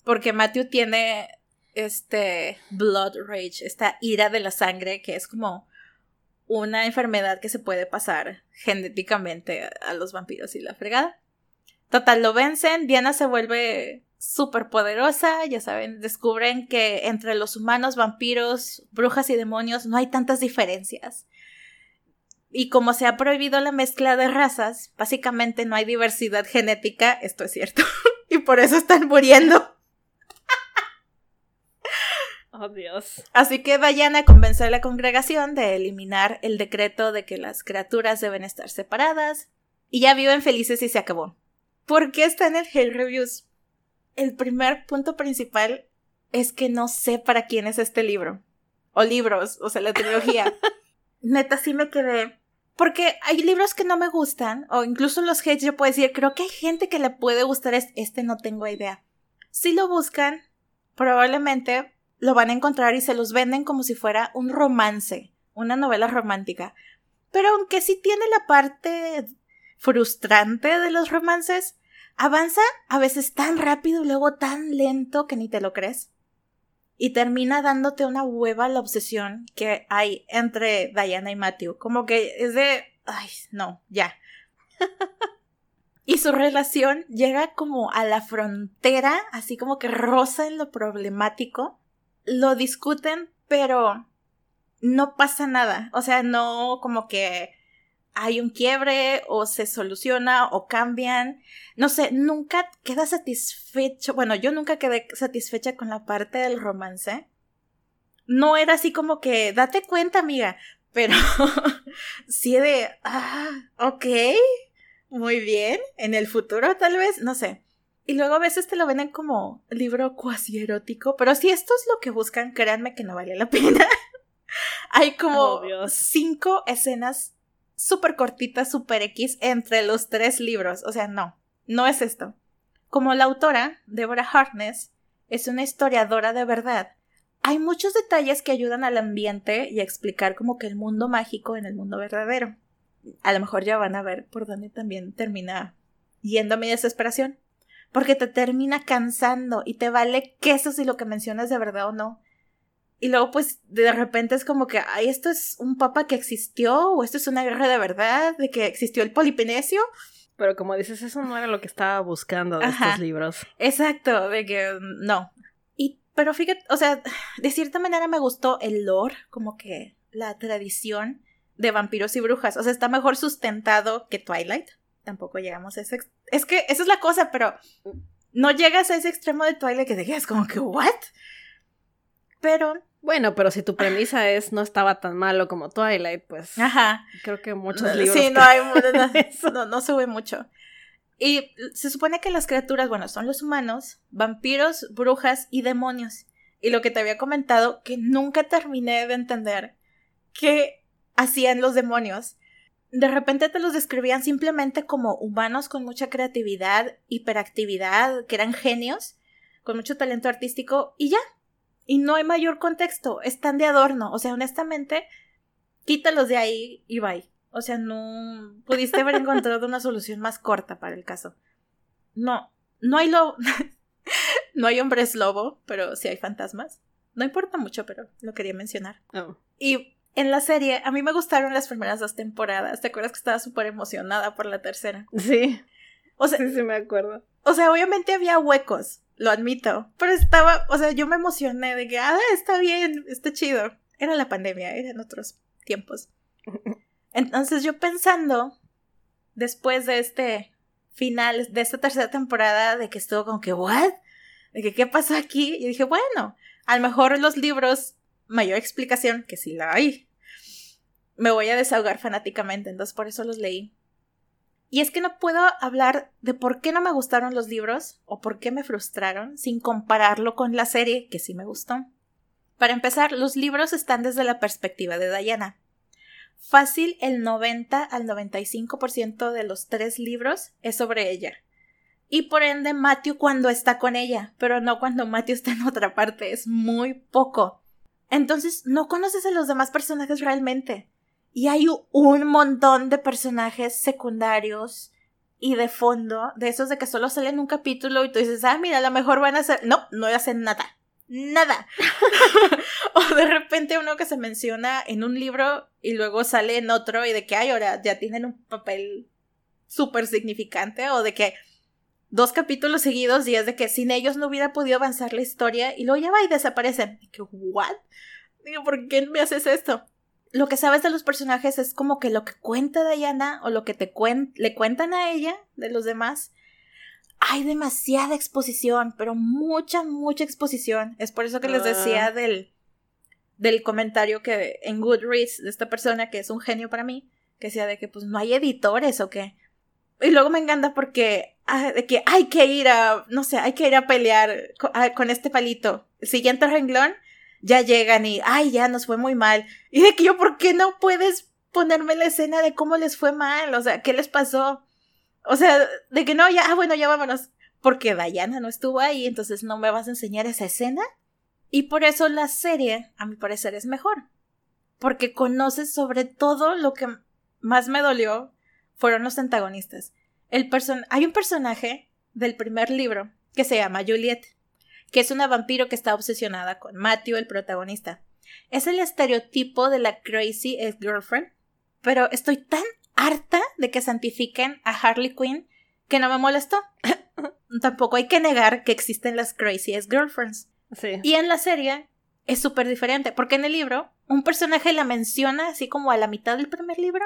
Porque Matthew tiene este blood rage, esta ira de la sangre, que es como una enfermedad que se puede pasar genéticamente a los vampiros y la fregada. Total, lo vencen, Diana se vuelve súper poderosa, ya saben, descubren que entre los humanos, vampiros, brujas y demonios no hay tantas diferencias. Y como se ha prohibido la mezcla de razas, básicamente no hay diversidad genética, esto es cierto, y por eso están muriendo. Oh, Dios. Así que Diana convence a la congregación de eliminar el decreto de que las criaturas deben estar separadas, y ya viven felices y se acabó. ¿Por qué está en el Hell Reviews? el primer punto principal es que no sé para quién es este libro. O libros, o sea, la trilogía. Neta, sí me quedé. Porque hay libros que no me gustan, o incluso los hates yo puedo decir, creo que hay gente que le puede gustar este, no tengo idea. Si lo buscan, probablemente lo van a encontrar y se los venden como si fuera un romance, una novela romántica. Pero aunque sí tiene la parte frustrante de los romances, Avanza a veces tan rápido y luego tan lento que ni te lo crees. Y termina dándote una hueva la obsesión que hay entre Diana y Matthew. Como que es de... Ay, no, ya. y su relación llega como a la frontera, así como que rosa en lo problemático. Lo discuten, pero no pasa nada. O sea, no como que hay un quiebre o se soluciona o cambian. No sé, nunca queda satisfecho. Bueno, yo nunca quedé satisfecha con la parte del romance. No era así como que, date cuenta, amiga, pero sí de, ah, ok, muy bien, en el futuro tal vez, no sé. Y luego a veces te lo venden como libro cuasi erótico, pero si esto es lo que buscan, créanme que no vale la pena. Hay como cinco escenas súper cortita, súper X entre los tres libros. O sea, no, no es esto. Como la autora, Deborah Harkness, es una historiadora de verdad, hay muchos detalles que ayudan al ambiente y a explicar como que el mundo mágico en el mundo verdadero. A lo mejor ya van a ver por dónde también termina yendo mi desesperación. Porque te termina cansando y te vale queso si lo que mencionas de verdad o no. Y luego, pues, de repente es como que, ay, esto es un papa que existió, o esto es una guerra de verdad, de que existió el Polipinesio. Pero como dices, eso no era lo que estaba buscando de estos libros. Exacto, de que no. Y, pero fíjate, o sea, de cierta manera me gustó el lore, como que la tradición de vampiros y brujas. O sea, está mejor sustentado que Twilight. Tampoco llegamos a ese. Es que esa es la cosa, pero no llegas a ese extremo de Twilight que te quedas como que, ¿what? Pero bueno, pero si tu premisa es no estaba tan malo como Twilight, pues Ajá. creo que muchos libros. Sí, no hay no, no, sube mucho. Y se supone que las criaturas, bueno, son los humanos, vampiros, brujas y demonios. Y lo que te había comentado, que nunca terminé de entender qué hacían los demonios. De repente te los describían simplemente como humanos con mucha creatividad, hiperactividad, que eran genios, con mucho talento artístico, y ya, y no hay mayor contexto, están de adorno. O sea, honestamente, quítalos de ahí y bye. O sea, no pudiste haber encontrado una solución más corta para el caso. No, no hay lobo. no hay hombres lobo, pero sí hay fantasmas. No importa mucho, pero lo quería mencionar. Oh. Y en la serie, a mí me gustaron las primeras dos temporadas. ¿Te acuerdas que estaba súper emocionada por la tercera? Sí. O sea, sí, sí me acuerdo. O sea, obviamente había huecos, lo admito. Pero estaba, o sea, yo me emocioné de que, ah, está bien, está chido. Era la pandemia, eran otros tiempos. Entonces yo pensando, después de este final, de esta tercera temporada, de que estuvo como que, ¿what? De que, ¿qué pasó aquí? Y dije, bueno, a lo mejor los libros, mayor explicación, que sí la hay, me voy a desahogar fanáticamente, entonces por eso los leí. Y es que no puedo hablar de por qué no me gustaron los libros o por qué me frustraron sin compararlo con la serie, que sí me gustó. Para empezar, los libros están desde la perspectiva de Diana. Fácil, el 90 al 95% de los tres libros es sobre ella. Y por ende, Matthew cuando está con ella, pero no cuando Matthew está en otra parte, es muy poco. Entonces, no conoces a los demás personajes realmente. Y hay un montón de personajes secundarios y de fondo, de esos de que solo salen un capítulo y tú dices, ah, mira, a lo mejor van a hacer. No, no hacen nada. Nada. o de repente uno que se menciona en un libro y luego sale en otro y de que, ay, ahora ya tienen un papel súper significante o de que dos capítulos seguidos y es de que sin ellos no hubiera podido avanzar la historia y luego ya va y desaparecen. Y que, ¿what? Digo, ¿por qué me haces esto? Lo que sabes de los personajes es como que lo que cuenta Diana o lo que te le cuentan a ella de los demás. Hay demasiada exposición, pero mucha, mucha exposición. Es por eso que les decía ah. del, del comentario que en Goodreads de esta persona que es un genio para mí, que decía de que pues no hay editores o qué. Y luego me encanta porque ah, de que hay que ir a, no sé, hay que ir a pelear con, ah, con este palito. El siguiente renglón ya llegan y, ay, ya nos fue muy mal. Y de que yo, ¿por qué no puedes ponerme la escena de cómo les fue mal? O sea, ¿qué les pasó? O sea, de que no, ya, ah, bueno, ya vámonos. Porque Diana no estuvo ahí, entonces no me vas a enseñar esa escena. Y por eso la serie, a mi parecer, es mejor. Porque conoces sobre todo lo que más me dolió fueron los antagonistas. El person Hay un personaje del primer libro que se llama Juliet que es una vampiro que está obsesionada con Matthew, el protagonista. Es el estereotipo de la crazy ex-girlfriend, pero estoy tan harta de que santifiquen a Harley Quinn que no me molestó. Tampoco hay que negar que existen las crazy ex-girlfriends. Y en la serie es súper diferente, porque en el libro un personaje la menciona así como a la mitad del primer libro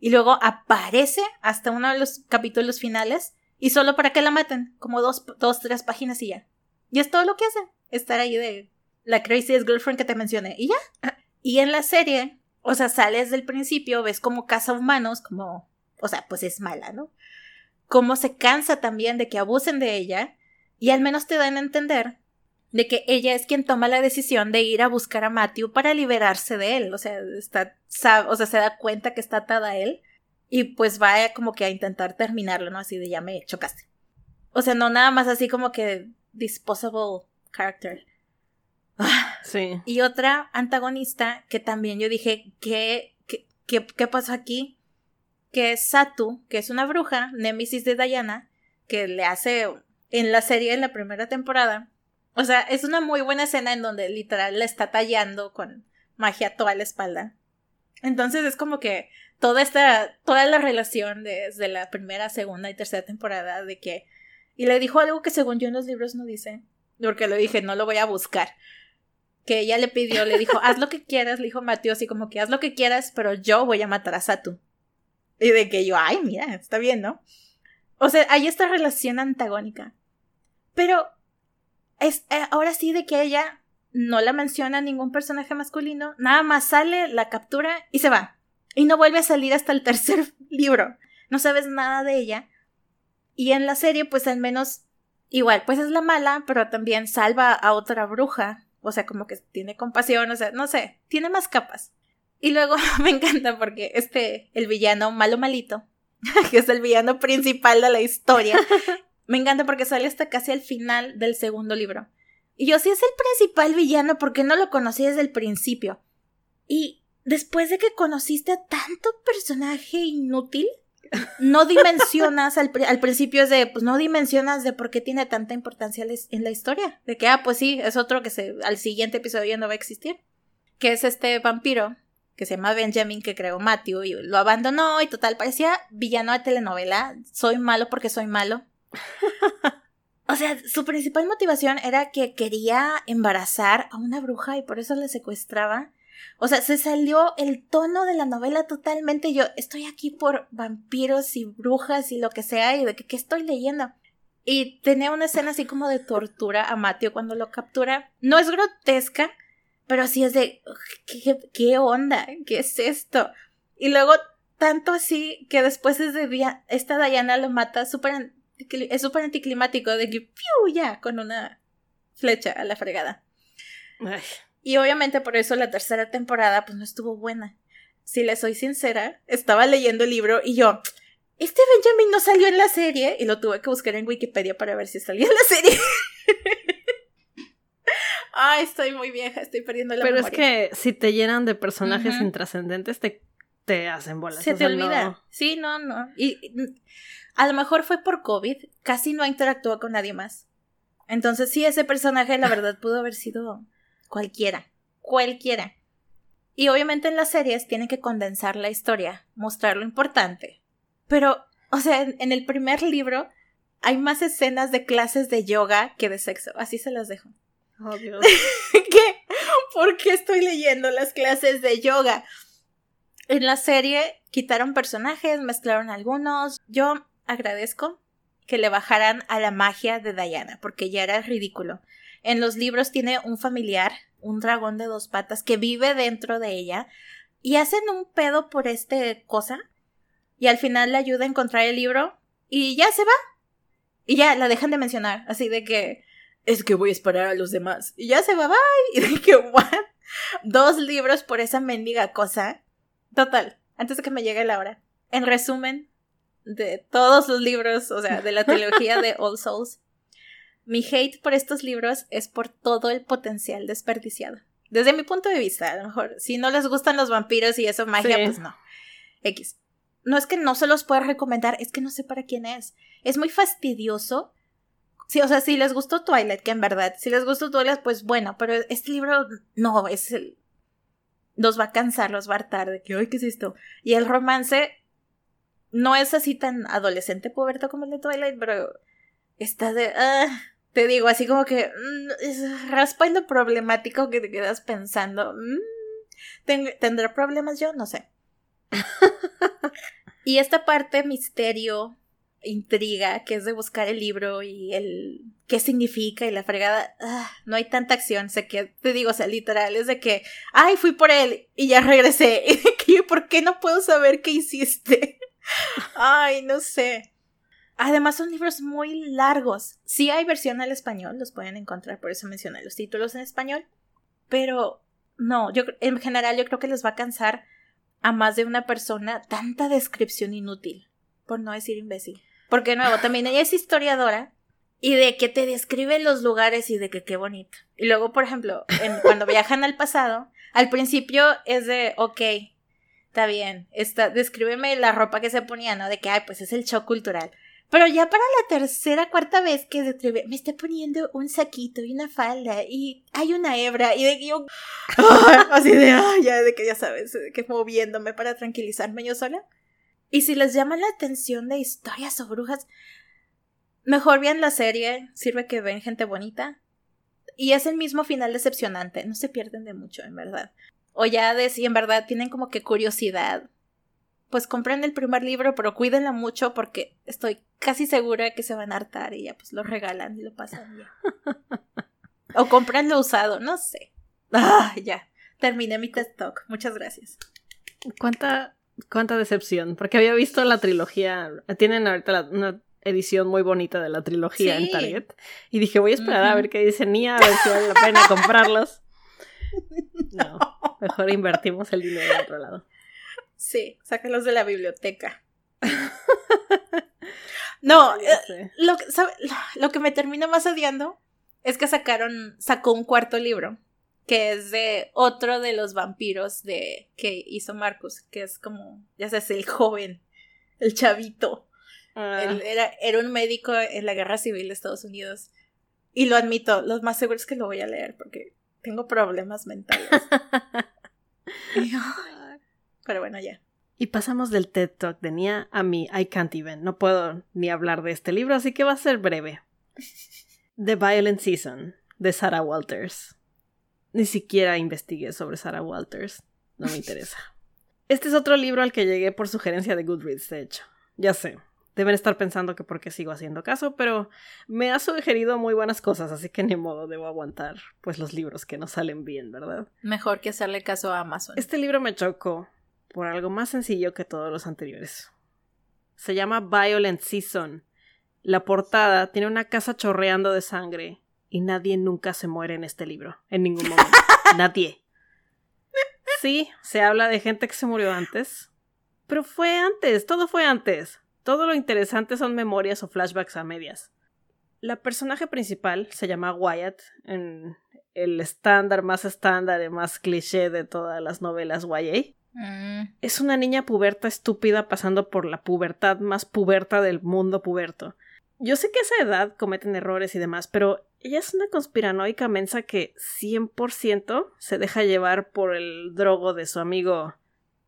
y luego aparece hasta uno de los capítulos finales y solo para que la maten, como dos, dos tres páginas y ya. Y es todo lo que hace. Estar ahí de la craziest girlfriend que te mencioné. Y ya. Y en la serie, o sea, sales del principio, ves como caza humanos, como. O sea, pues es mala, ¿no? Como se cansa también de que abusen de ella. Y al menos te dan a entender de que ella es quien toma la decisión de ir a buscar a Matthew para liberarse de él. O sea, está, o sea, se da cuenta que está atada a él. Y pues va como que a intentar terminarlo, ¿no? Así de ya me chocaste. O sea, no nada más así como que disposable character. Sí. Y otra antagonista que también yo dije, ¿qué, qué, qué, pasó aquí? Que es Satu, que es una bruja, némesis de Diana, que le hace en la serie en la primera temporada. O sea, es una muy buena escena en donde literal la está tallando con magia toda la espalda. Entonces es como que toda esta, toda la relación desde la primera, segunda y tercera temporada de que y le dijo algo que según yo en los libros no dice, porque le dije, no lo voy a buscar. Que ella le pidió, le dijo, haz lo que quieras, le dijo Mateo así como que haz lo que quieras, pero yo voy a matar a Satu. Y de que yo, ay, mira, está bien, ¿no? O sea, hay esta relación antagónica. Pero es, eh, ahora sí de que ella no la menciona ningún personaje masculino, nada más sale, la captura y se va. Y no vuelve a salir hasta el tercer libro. No sabes nada de ella. Y en la serie, pues al menos, igual, pues es la mala, pero también salva a otra bruja. O sea, como que tiene compasión, o sea, no sé, tiene más capas. Y luego me encanta porque este, el villano malo malito, que es el villano principal de la historia, me encanta porque sale hasta casi al final del segundo libro. Y yo, sí es el principal villano, porque no lo conocí desde el principio? Y después de que conociste a tanto personaje inútil, no dimensionas al, principio es de, pues no dimensionas de por qué tiene tanta importancia en la historia. De que, ah, pues sí, es otro que se, al siguiente episodio no va a existir. Que es este vampiro que se llama Benjamin, que creó Matthew, y lo abandonó y total, parecía villano de telenovela. Soy malo porque soy malo. o sea, su principal motivación era que quería embarazar a una bruja y por eso la secuestraba. O sea, se salió el tono de la novela totalmente. Yo estoy aquí por vampiros y brujas y lo que sea, y de que, ¿qué estoy leyendo? Y tenía una escena así como de tortura a Mateo cuando lo captura. No es grotesca, pero sí es de, ¿qué, qué onda? ¿Qué es esto? Y luego, tanto así que después es de esta Diana lo mata súper es súper anticlimático de que ¡piu! ya con una flecha a la fregada. Y obviamente por eso la tercera temporada pues no estuvo buena. Si le soy sincera, estaba leyendo el libro y yo, este Benjamin no salió en la serie y lo tuve que buscar en Wikipedia para ver si salía en la serie. Ay, estoy muy vieja, estoy perdiendo la Pero es que si te llenan de personajes intrascendentes, te, te hacen bolas. Se te olvida. Sí, no, no. Y a lo mejor fue por COVID, casi no interactuó con nadie más. Entonces sí, ese personaje la verdad pudo haber sido cualquiera, cualquiera. Y obviamente en las series tienen que condensar la historia, mostrar lo importante. Pero, o sea, en el primer libro hay más escenas de clases de yoga que de sexo, así se las dejo. Oh, Dios. ¿Qué? ¿Por qué estoy leyendo las clases de yoga? En la serie quitaron personajes, mezclaron algunos. Yo agradezco que le bajaran a la magia de Diana, porque ya era ridículo. En los libros tiene un familiar, un dragón de dos patas, que vive dentro de ella, y hacen un pedo por este cosa, y al final le ayuda a encontrar el libro, y ya se va. Y ya la dejan de mencionar, así de que es que voy a esperar a los demás. Y ya se va, bye. Y de que, what? Dos libros por esa mendiga cosa. Total, antes de que me llegue la hora. En resumen, de todos los libros, o sea, de la trilogía de All Souls, mi hate por estos libros es por todo el potencial desperdiciado. Desde mi punto de vista, a lo mejor, si no les gustan los vampiros y eso magia, pues no. X. No es que no se los pueda recomendar, es que no sé para quién es. Es muy fastidioso. Sí, o sea, si les gustó Twilight, que en verdad, si les gustó Twilight, pues bueno, pero este libro no, es el... Los va a cansar, los va a hartar de que, ay, ¿qué es esto? Y el romance no es así tan adolescente puberto como el de Twilight, pero está de... Ah, te digo, así como que mm, es raspa lo problemático que te quedas pensando. Mm, ¿Tendré problemas yo? No sé. y esta parte misterio, intriga, que es de buscar el libro y el qué significa y la fregada, ah, no hay tanta acción, sé que te digo, o sea, literal, es de que, ay, fui por él y ya regresé, y ¿por qué no puedo saber qué hiciste? Ay, no sé. Además son libros muy largos. Sí hay versión al español, los pueden encontrar, por eso mencioné los títulos en español. Pero no, yo en general yo creo que les va a cansar a más de una persona tanta descripción inútil, por no decir imbécil. Porque nuevo, también ella es historiadora y de que te describe los lugares y de que qué bonito. Y luego, por ejemplo, cuando viajan al pasado, al principio es de, ok, está bien, está, descríbeme la ropa que se ponía, ¿no? De que, ay, pues es el show cultural. Pero ya para la tercera, cuarta vez que describe, me está poniendo un saquito y una falda y hay una hebra y de yo, así de, ay, ya, de que ya sabes, que moviéndome para tranquilizarme yo sola. Y si les llama la atención de historias o brujas, mejor vean la serie, sirve que ven gente bonita. Y es el mismo final decepcionante, no se pierden de mucho, en verdad o ya de si en verdad tienen como que curiosidad, pues compren el primer libro, pero cuídenlo mucho porque estoy casi segura que se van a hartar y ya pues lo regalan y lo pasan ya. o compren lo usado, no sé. Ah, ya. Terminé mi test talk. Muchas gracias. ¿Cuánta, cuánta decepción? Porque había visto la trilogía. Tienen ahorita una edición muy bonita de la trilogía en Target. Y dije, voy a esperar a ver qué dice Nia, a ver si vale la pena comprarlos. No, mejor invertimos el dinero en otro lado. Sí, sácalos de la biblioteca. no, eh, lo, lo, que me termina más odiando es que sacaron, sacó un cuarto libro, que es de otro de los vampiros de que hizo Marcus, que es como, ya sabes, el joven, el chavito. Ah. era, era un médico en la guerra civil de Estados Unidos. Y lo admito, lo más seguro es que lo voy a leer porque tengo problemas mentales. pero bueno, ya. Y pasamos del TED Talk de Nia a mi I Can't Even. No puedo ni hablar de este libro, así que va a ser breve. The Violent Season, de Sarah Walters. Ni siquiera investigué sobre Sarah Walters. No me interesa. Este es otro libro al que llegué por sugerencia de Goodreads, de hecho. Ya sé. Deben estar pensando que por qué sigo haciendo caso, pero me ha sugerido muy buenas cosas, así que ni modo debo aguantar pues los libros que no salen bien, ¿verdad? Mejor que hacerle caso a Amazon. Este libro me chocó por algo más sencillo que todos los anteriores. Se llama Violent Season. La portada tiene una casa chorreando de sangre y nadie nunca se muere en este libro, en ningún momento. nadie. Sí, se habla de gente que se murió antes, pero fue antes, todo fue antes. Todo lo interesante son memorias o flashbacks a medias. La personaje principal se llama Wyatt, en el estándar más estándar y más cliché de todas las novelas YA. Mm. Es una niña puberta estúpida pasando por la pubertad más puberta del mundo puberto. Yo sé que a esa edad cometen errores y demás, pero ella es una conspiranoica mensa que 100% se deja llevar por el drogo de su amigo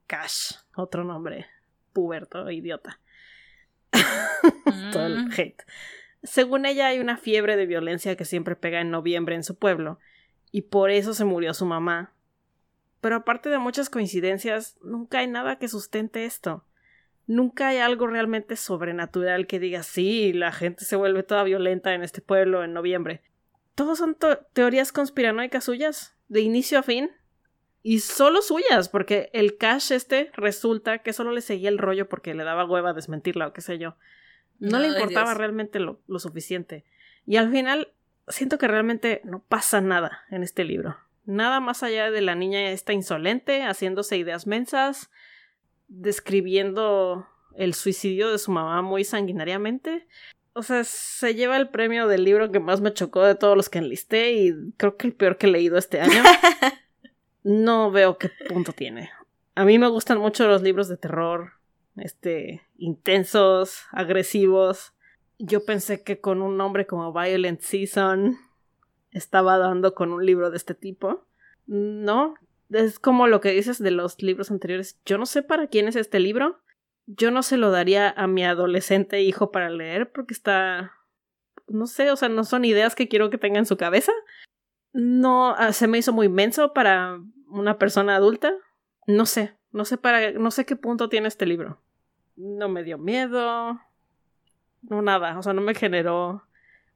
Cash, otro nombre puberto, idiota. Todo el mm. hate. Según ella hay una fiebre de violencia que siempre pega en noviembre en su pueblo, y por eso se murió su mamá, pero aparte de muchas coincidencias, nunca hay nada que sustente esto. Nunca hay algo realmente sobrenatural que diga sí, la gente se vuelve toda violenta en este pueblo en noviembre. Todos son teorías conspiranoicas suyas, de inicio a fin. Y solo suyas, porque el Cash este resulta que solo le seguía el rollo porque le daba hueva desmentirla o qué sé yo. No, le importaba realmente lo, lo suficiente. Y al final siento que realmente no pasa nada en este libro. Nada más allá de la niña esta insolente, haciéndose ideas mensas, describiendo el suicidio de su mamá muy sanguinariamente. O sea, se lleva el premio del libro que más me chocó de todos los que enlisté y creo que el peor que he leído este año. no veo qué punto tiene. A mí me gustan mucho los libros de terror, este, intensos, agresivos. Yo pensé que con un nombre como Violent Season estaba dando con un libro de este tipo. No, es como lo que dices de los libros anteriores. Yo no sé para quién es este libro. Yo no se lo daría a mi adolescente hijo para leer porque está... No sé, o sea, no son ideas que quiero que tenga en su cabeza. No, ah, se me hizo muy menso para una persona adulta. No sé, no sé para, no sé qué punto tiene este libro. No me dio miedo. No nada, o sea, no me generó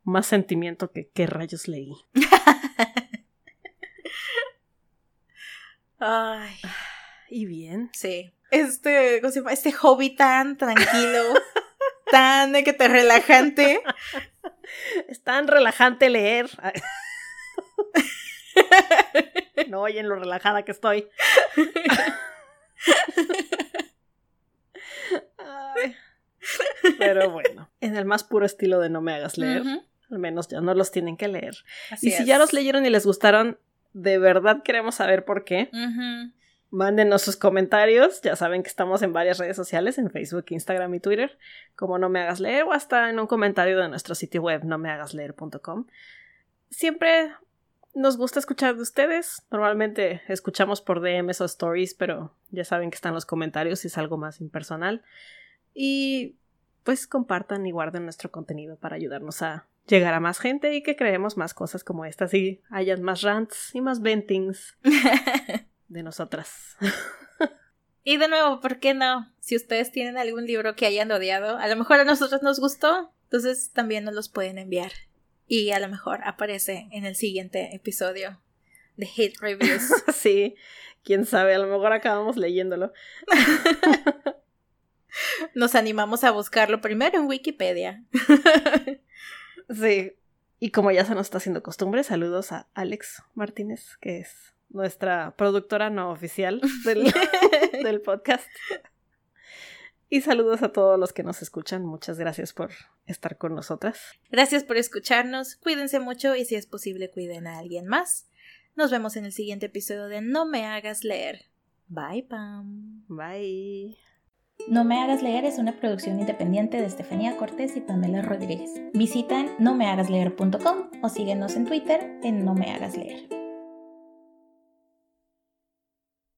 más sentimiento que qué rayos leí. Ay. Y bien. Sí. Este, ¿cómo se llama? Este hobby tan tranquilo, tan de que te relajante. Es tan relajante leer. no oyen lo relajada que estoy. Pero bueno, en el más puro estilo de no me hagas leer. Al menos ya no los tienen que leer. y si ya los leyeron y les gustaron, de verdad queremos saber por qué. Mándenos sus comentarios. Ya saben que estamos en varias redes sociales, en Facebook, Instagram y Twitter, como No Me Hagas Leer, o hasta en un comentario de nuestro sitio web, no me hagas leer.com. Siempre nos gusta escuchar de ustedes. Normalmente escuchamos por DMs o stories, pero ya saben que están los comentarios si es algo más impersonal. Y pues compartan y guarden nuestro contenido para ayudarnos a llegar a más gente y que creemos más cosas como estas y hayan más rants y más ventings de nosotras. y de nuevo, ¿por qué no? Si ustedes tienen algún libro que hayan odiado, a lo mejor a nosotros nos gustó, entonces también nos los pueden enviar. Y a lo mejor aparece en el siguiente episodio de Hate Reviews. sí, quién sabe, a lo mejor acabamos leyéndolo. Nos animamos a buscarlo primero en Wikipedia. Sí. Y como ya se nos está haciendo costumbre, saludos a Alex Martínez, que es nuestra productora no oficial del, del podcast. Y saludos a todos los que nos escuchan. Muchas gracias por estar con nosotras. Gracias por escucharnos. Cuídense mucho y si es posible cuiden a alguien más. Nos vemos en el siguiente episodio de No me hagas leer. Bye, Pam. Bye. No me hagas leer es una producción independiente de Estefanía Cortés y Pamela Rodríguez. Visita nomehagasleer.com o síguenos en Twitter en No me hagas leer.